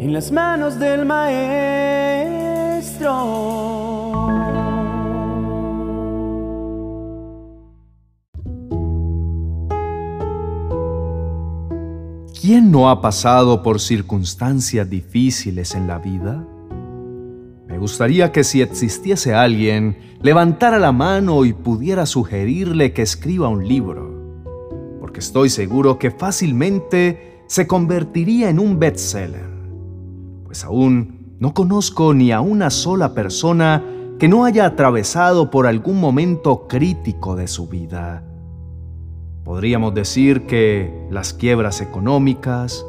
en las manos del maestro. ¿Quién no ha pasado por circunstancias difíciles en la vida? Me gustaría que si existiese alguien, levantara la mano y pudiera sugerirle que escriba un libro, porque estoy seguro que fácilmente se convertiría en un bestseller, pues aún no conozco ni a una sola persona que no haya atravesado por algún momento crítico de su vida. Podríamos decir que las quiebras económicas,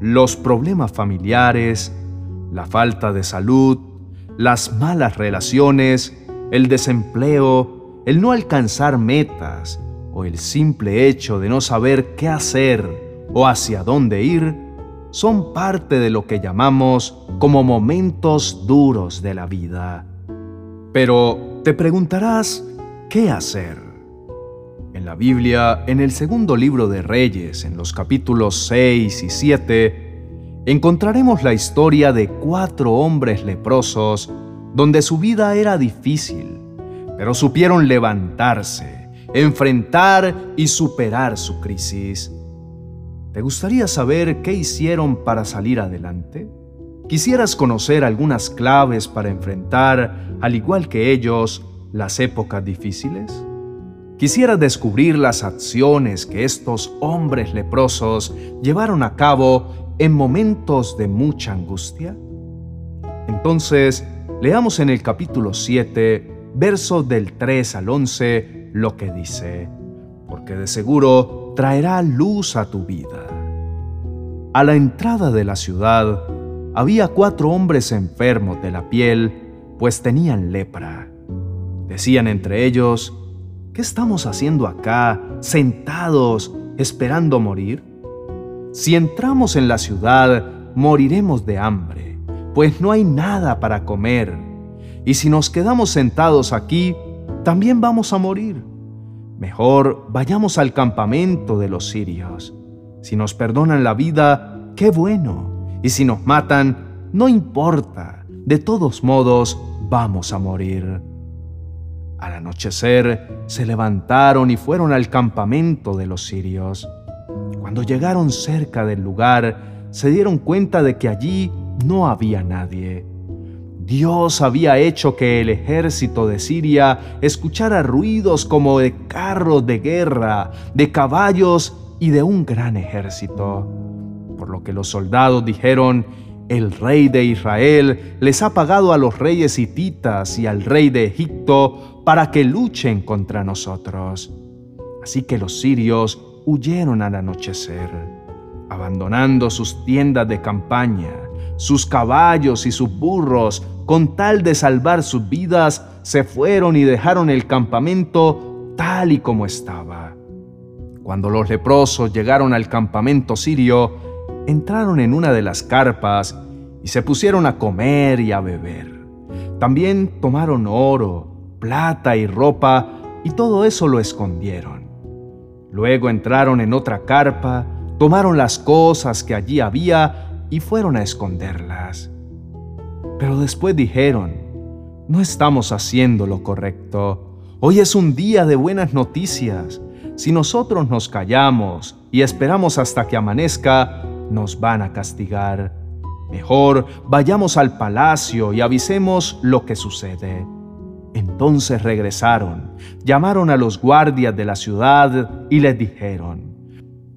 los problemas familiares, la falta de salud, las malas relaciones, el desempleo, el no alcanzar metas o el simple hecho de no saber qué hacer o hacia dónde ir, son parte de lo que llamamos como momentos duros de la vida. Pero te preguntarás, ¿qué hacer? En la Biblia, en el segundo libro de Reyes, en los capítulos 6 y 7, encontraremos la historia de cuatro hombres leprosos donde su vida era difícil, pero supieron levantarse, enfrentar y superar su crisis. ¿Te gustaría saber qué hicieron para salir adelante? ¿Quisieras conocer algunas claves para enfrentar, al igual que ellos, las épocas difíciles? Quisiera descubrir las acciones que estos hombres leprosos llevaron a cabo en momentos de mucha angustia. Entonces, leamos en el capítulo 7, verso del 3 al 11, lo que dice, porque de seguro traerá luz a tu vida. A la entrada de la ciudad había cuatro hombres enfermos de la piel, pues tenían lepra. Decían entre ellos, ¿Qué estamos haciendo acá, sentados, esperando morir? Si entramos en la ciudad, moriremos de hambre, pues no hay nada para comer. Y si nos quedamos sentados aquí, también vamos a morir. Mejor vayamos al campamento de los sirios. Si nos perdonan la vida, qué bueno. Y si nos matan, no importa. De todos modos, vamos a morir. Al anochecer se levantaron y fueron al campamento de los sirios. Cuando llegaron cerca del lugar, se dieron cuenta de que allí no había nadie. Dios había hecho que el ejército de Siria escuchara ruidos como de carros de guerra, de caballos y de un gran ejército. Por lo que los soldados dijeron, el rey de Israel les ha pagado a los reyes hititas y al rey de Egipto para que luchen contra nosotros. Así que los sirios huyeron al anochecer, abandonando sus tiendas de campaña, sus caballos y sus burros, con tal de salvar sus vidas, se fueron y dejaron el campamento tal y como estaba. Cuando los leprosos llegaron al campamento sirio, entraron en una de las carpas y se pusieron a comer y a beber. También tomaron oro, plata y ropa y todo eso lo escondieron. Luego entraron en otra carpa, tomaron las cosas que allí había y fueron a esconderlas. Pero después dijeron, no estamos haciendo lo correcto. Hoy es un día de buenas noticias. Si nosotros nos callamos y esperamos hasta que amanezca, nos van a castigar. Mejor vayamos al palacio y avisemos lo que sucede. Entonces regresaron, llamaron a los guardias de la ciudad y les dijeron,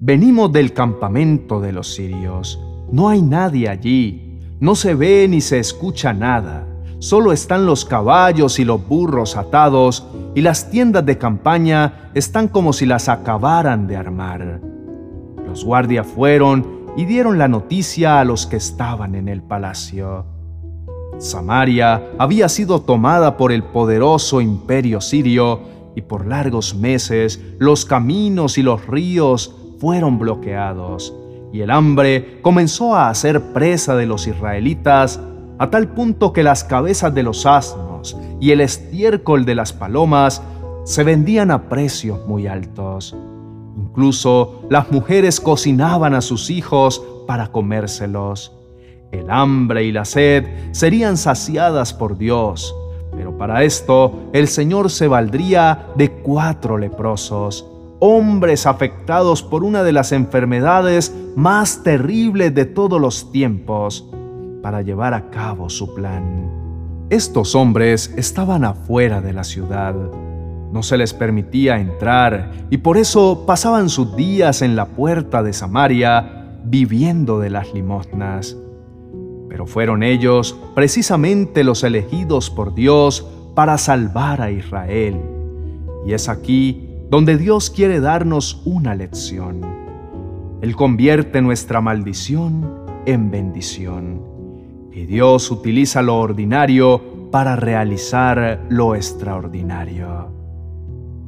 venimos del campamento de los sirios, no hay nadie allí, no se ve ni se escucha nada, solo están los caballos y los burros atados y las tiendas de campaña están como si las acabaran de armar. Los guardias fueron y dieron la noticia a los que estaban en el palacio. Samaria había sido tomada por el poderoso imperio sirio y por largos meses los caminos y los ríos fueron bloqueados y el hambre comenzó a hacer presa de los israelitas a tal punto que las cabezas de los asnos y el estiércol de las palomas se vendían a precios muy altos. Incluso las mujeres cocinaban a sus hijos para comérselos. El hambre y la sed serían saciadas por Dios, pero para esto el Señor se valdría de cuatro leprosos, hombres afectados por una de las enfermedades más terribles de todos los tiempos, para llevar a cabo su plan. Estos hombres estaban afuera de la ciudad. No se les permitía entrar y por eso pasaban sus días en la puerta de Samaria viviendo de las limosnas. Pero fueron ellos precisamente los elegidos por Dios para salvar a Israel. Y es aquí donde Dios quiere darnos una lección. Él convierte nuestra maldición en bendición. Y Dios utiliza lo ordinario para realizar lo extraordinario.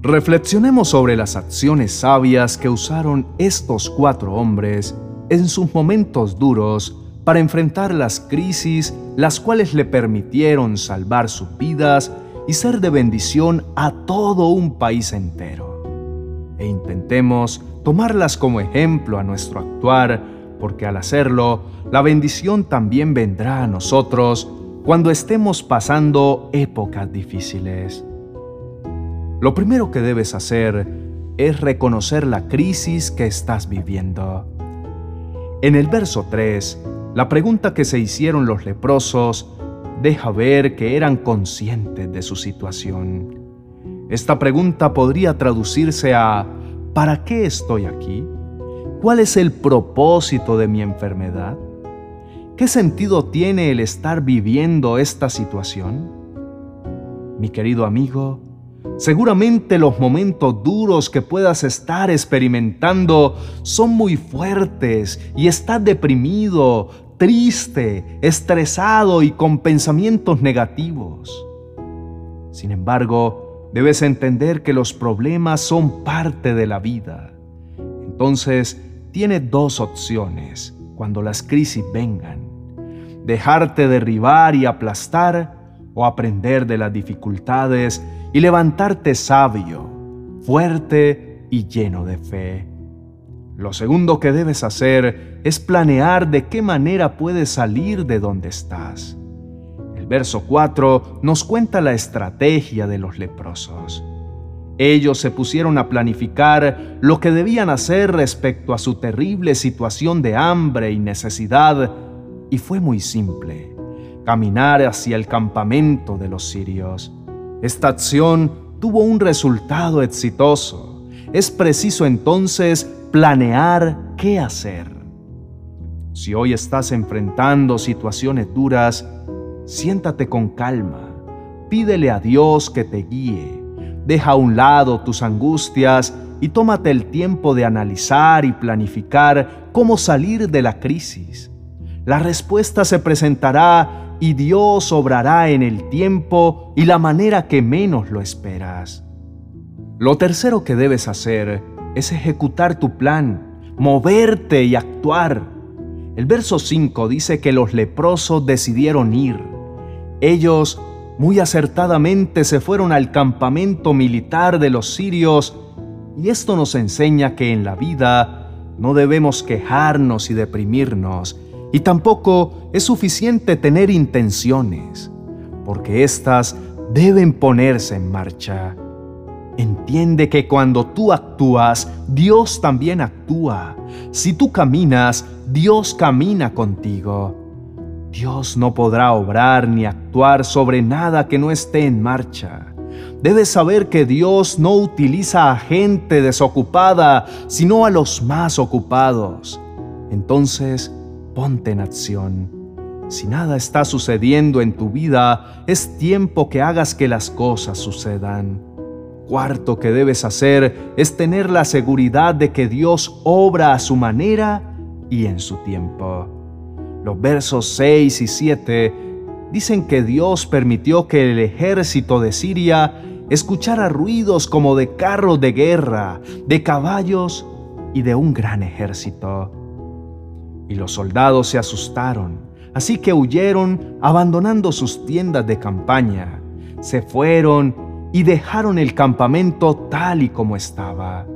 Reflexionemos sobre las acciones sabias que usaron estos cuatro hombres en sus momentos duros para enfrentar las crisis, las cuales le permitieron salvar sus vidas y ser de bendición a todo un país entero. E intentemos tomarlas como ejemplo a nuestro actuar, porque al hacerlo, la bendición también vendrá a nosotros cuando estemos pasando épocas difíciles. Lo primero que debes hacer es reconocer la crisis que estás viviendo. En el verso 3, la pregunta que se hicieron los leprosos deja ver que eran conscientes de su situación. Esta pregunta podría traducirse a ¿para qué estoy aquí? ¿Cuál es el propósito de mi enfermedad? ¿Qué sentido tiene el estar viviendo esta situación? Mi querido amigo, Seguramente los momentos duros que puedas estar experimentando son muy fuertes y estás deprimido, triste, estresado y con pensamientos negativos. Sin embargo, debes entender que los problemas son parte de la vida. Entonces, tienes dos opciones cuando las crisis vengan. Dejarte derribar y aplastar o aprender de las dificultades y levantarte sabio, fuerte y lleno de fe. Lo segundo que debes hacer es planear de qué manera puedes salir de donde estás. Verso 4 nos cuenta la estrategia de los leprosos. Ellos se pusieron a planificar lo que debían hacer respecto a su terrible situación de hambre y necesidad, y fue muy simple, caminar hacia el campamento de los sirios. Esta acción tuvo un resultado exitoso. Es preciso entonces planear qué hacer. Si hoy estás enfrentando situaciones duras, siéntate con calma, pídele a Dios que te guíe, deja a un lado tus angustias y tómate el tiempo de analizar y planificar cómo salir de la crisis. La respuesta se presentará y Dios obrará en el tiempo y la manera que menos lo esperas. Lo tercero que debes hacer es ejecutar tu plan, moverte y actuar. El verso 5 dice que los leprosos decidieron ir. Ellos muy acertadamente se fueron al campamento militar de los sirios y esto nos enseña que en la vida no debemos quejarnos y deprimirnos y tampoco es suficiente tener intenciones, porque éstas deben ponerse en marcha. Entiende que cuando tú actúas, Dios también actúa. Si tú caminas, Dios camina contigo. Dios no podrá obrar ni actuar sobre nada que no esté en marcha. Debes saber que Dios no utiliza a gente desocupada, sino a los más ocupados. Entonces, ponte en acción. Si nada está sucediendo en tu vida, es tiempo que hagas que las cosas sucedan. Cuarto que debes hacer es tener la seguridad de que Dios obra a su manera y en su tiempo. Los versos 6 y 7 dicen que Dios permitió que el ejército de Siria escuchara ruidos como de carros de guerra, de caballos y de un gran ejército. Y los soldados se asustaron, así que huyeron abandonando sus tiendas de campaña. Se fueron y dejaron el campamento tal y como estaba.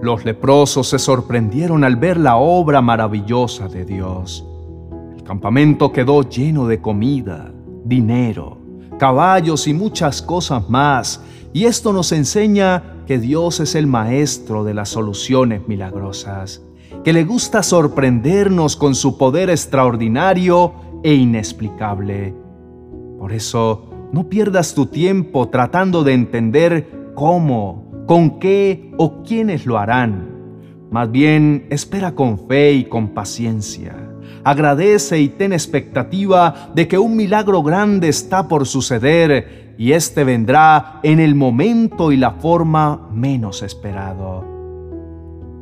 Los leprosos se sorprendieron al ver la obra maravillosa de Dios. Campamento quedó lleno de comida, dinero, caballos y muchas cosas más, y esto nos enseña que Dios es el maestro de las soluciones milagrosas, que le gusta sorprendernos con su poder extraordinario e inexplicable. Por eso, no pierdas tu tiempo tratando de entender cómo, con qué o quiénes lo harán. Más bien, espera con fe y con paciencia. Agradece y ten expectativa de que un milagro grande está por suceder y éste vendrá en el momento y la forma menos esperado.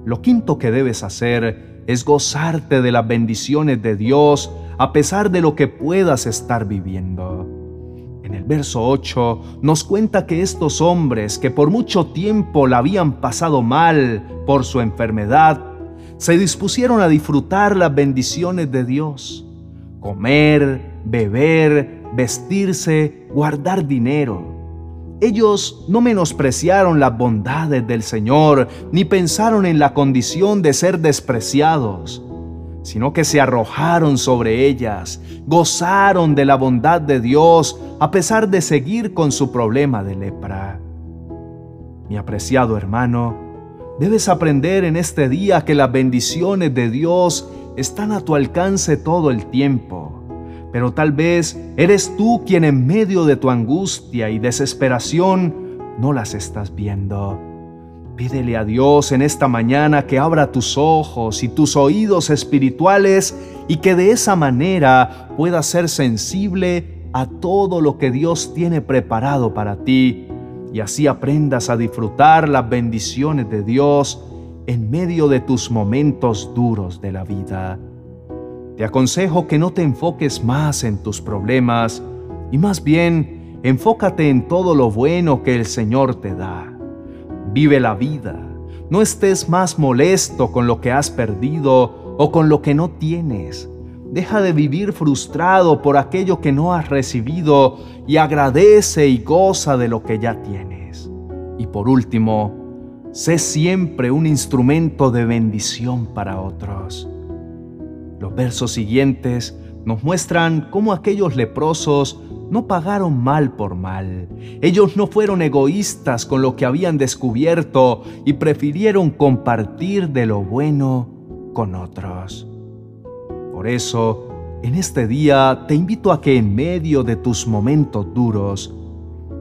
Lo quinto que debes hacer es gozarte de las bendiciones de Dios a pesar de lo que puedas estar viviendo. En el verso 8 nos cuenta que estos hombres que por mucho tiempo la habían pasado mal por su enfermedad, se dispusieron a disfrutar las bendiciones de Dios, comer, beber, vestirse, guardar dinero. Ellos no menospreciaron las bondades del Señor, ni pensaron en la condición de ser despreciados sino que se arrojaron sobre ellas, gozaron de la bondad de Dios a pesar de seguir con su problema de lepra. Mi apreciado hermano, debes aprender en este día que las bendiciones de Dios están a tu alcance todo el tiempo, pero tal vez eres tú quien en medio de tu angustia y desesperación no las estás viendo. Pídele a Dios en esta mañana que abra tus ojos y tus oídos espirituales y que de esa manera puedas ser sensible a todo lo que Dios tiene preparado para ti y así aprendas a disfrutar las bendiciones de Dios en medio de tus momentos duros de la vida. Te aconsejo que no te enfoques más en tus problemas y más bien enfócate en todo lo bueno que el Señor te da. Vive la vida. No estés más molesto con lo que has perdido o con lo que no tienes. Deja de vivir frustrado por aquello que no has recibido y agradece y goza de lo que ya tienes. Y por último, sé siempre un instrumento de bendición para otros. Los versos siguientes nos muestran cómo aquellos leprosos no pagaron mal por mal. Ellos no fueron egoístas con lo que habían descubierto y prefirieron compartir de lo bueno con otros. Por eso, en este día te invito a que en medio de tus momentos duros,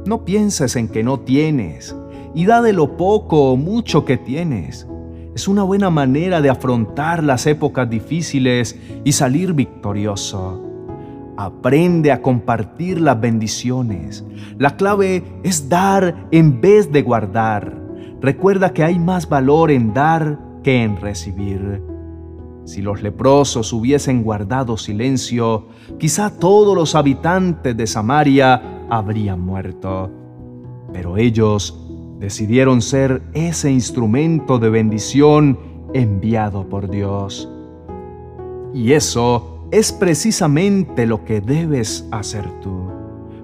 no pienses en que no tienes y da de lo poco o mucho que tienes. Es una buena manera de afrontar las épocas difíciles y salir victorioso. Aprende a compartir las bendiciones. La clave es dar en vez de guardar. Recuerda que hay más valor en dar que en recibir. Si los leprosos hubiesen guardado silencio, quizá todos los habitantes de Samaria habrían muerto. Pero ellos decidieron ser ese instrumento de bendición enviado por Dios. Y eso es precisamente lo que debes hacer tú.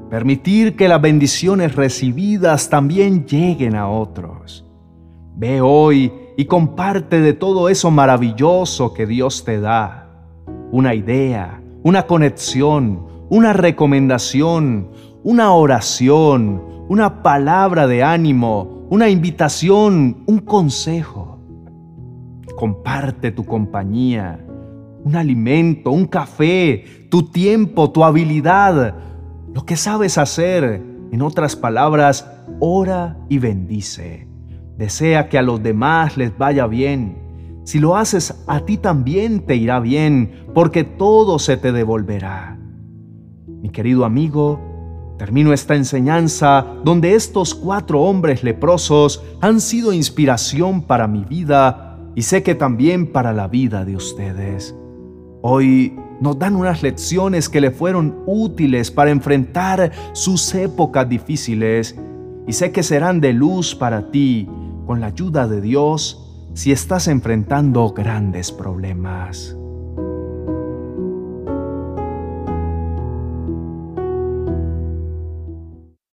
Permitir que las bendiciones recibidas también lleguen a otros. Ve hoy y comparte de todo eso maravilloso que Dios te da. Una idea, una conexión, una recomendación, una oración, una palabra de ánimo, una invitación, un consejo. Comparte tu compañía un alimento, un café, tu tiempo, tu habilidad, lo que sabes hacer. En otras palabras, ora y bendice. Desea que a los demás les vaya bien. Si lo haces, a ti también te irá bien, porque todo se te devolverá. Mi querido amigo, termino esta enseñanza donde estos cuatro hombres leprosos han sido inspiración para mi vida y sé que también para la vida de ustedes. Hoy nos dan unas lecciones que le fueron útiles para enfrentar sus épocas difíciles y sé que serán de luz para ti con la ayuda de Dios si estás enfrentando grandes problemas.